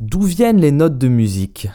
D'où viennent les notes de musique?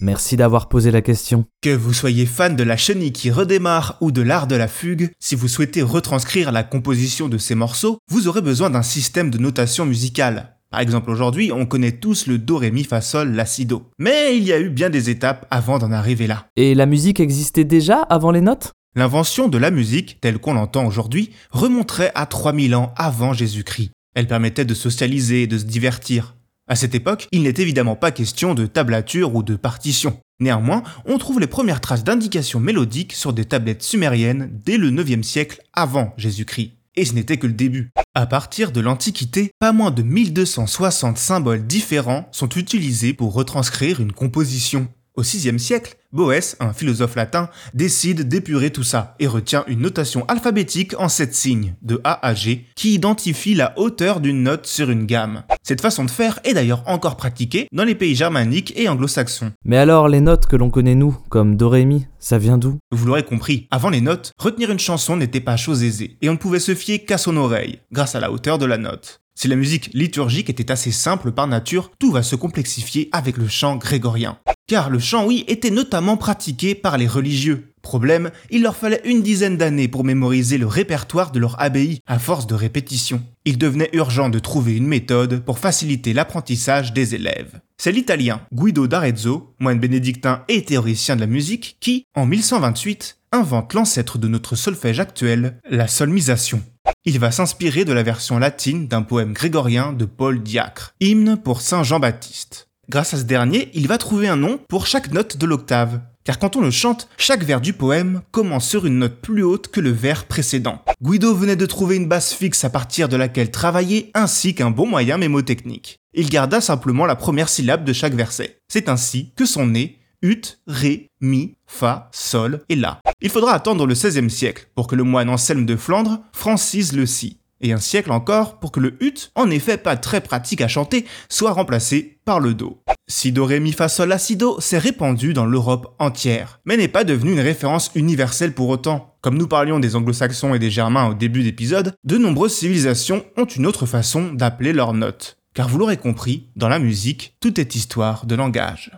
Merci d'avoir posé la question. Que vous soyez fan de la chenille qui redémarre ou de l'art de la fugue, si vous souhaitez retranscrire la composition de ces morceaux, vous aurez besoin d'un système de notation musicale. Par exemple aujourd'hui, on connaît tous le do ré mi fa sol la si do. Mais il y a eu bien des étapes avant d'en arriver là. Et la musique existait déjà avant les notes? L'invention de la musique, telle qu'on l'entend aujourd'hui, remonterait à 3000 ans avant Jésus-Christ. Elle permettait de socialiser et de se divertir. À cette époque, il n'est évidemment pas question de tablature ou de partition. Néanmoins, on trouve les premières traces d'indications mélodiques sur des tablettes sumériennes dès le 9e siècle avant Jésus-Christ. Et ce n'était que le début. À partir de l'Antiquité, pas moins de 1260 symboles différents sont utilisés pour retranscrire une composition. Au VIe siècle, Boès, un philosophe latin, décide d'épurer tout ça et retient une notation alphabétique en 7 signes, de A à G, qui identifie la hauteur d'une note sur une gamme. Cette façon de faire est d'ailleurs encore pratiquée dans les pays germaniques et anglo-saxons. Mais alors, les notes que l'on connaît nous, comme Do, Ré, Mi, ça vient d'où? Vous l'aurez compris, avant les notes, retenir une chanson n'était pas chose aisée, et on ne pouvait se fier qu'à son oreille, grâce à la hauteur de la note. Si la musique liturgique était assez simple par nature, tout va se complexifier avec le chant grégorien. Car le chant, oui, était notamment pratiqué par les religieux. Problème, il leur fallait une dizaine d'années pour mémoriser le répertoire de leur abbaye à force de répétition. Il devenait urgent de trouver une méthode pour faciliter l'apprentissage des élèves. C'est l'italien Guido d'Arezzo, moine bénédictin et théoricien de la musique, qui, en 1128, invente l'ancêtre de notre solfège actuel, la solmisation. Il va s'inspirer de la version latine d'un poème grégorien de Paul Diacre, hymne pour Saint Jean-Baptiste. Grâce à ce dernier, il va trouver un nom pour chaque note de l'octave. Car quand on le chante, chaque vers du poème commence sur une note plus haute que le vers précédent. Guido venait de trouver une base fixe à partir de laquelle travailler ainsi qu'un bon moyen mémotechnique. Il garda simplement la première syllabe de chaque verset. C'est ainsi que sont nés ut, ré, mi, fa, sol et la. Il faudra attendre le XVIe siècle pour que le moine Anselme de Flandre francise le si. Et un siècle encore pour que le ut, en effet pas très pratique à chanter, soit remplacé par le do. Si do ré mi fa sol la si do s'est répandu dans l'Europe entière, mais n'est pas devenu une référence universelle pour autant. Comme nous parlions des anglo-saxons et des germains au début d'épisode, de nombreuses civilisations ont une autre façon d'appeler leurs notes. Car vous l'aurez compris, dans la musique, tout est histoire de langage.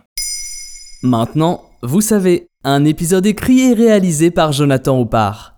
Maintenant, vous savez, un épisode écrit et réalisé par Jonathan Oppard.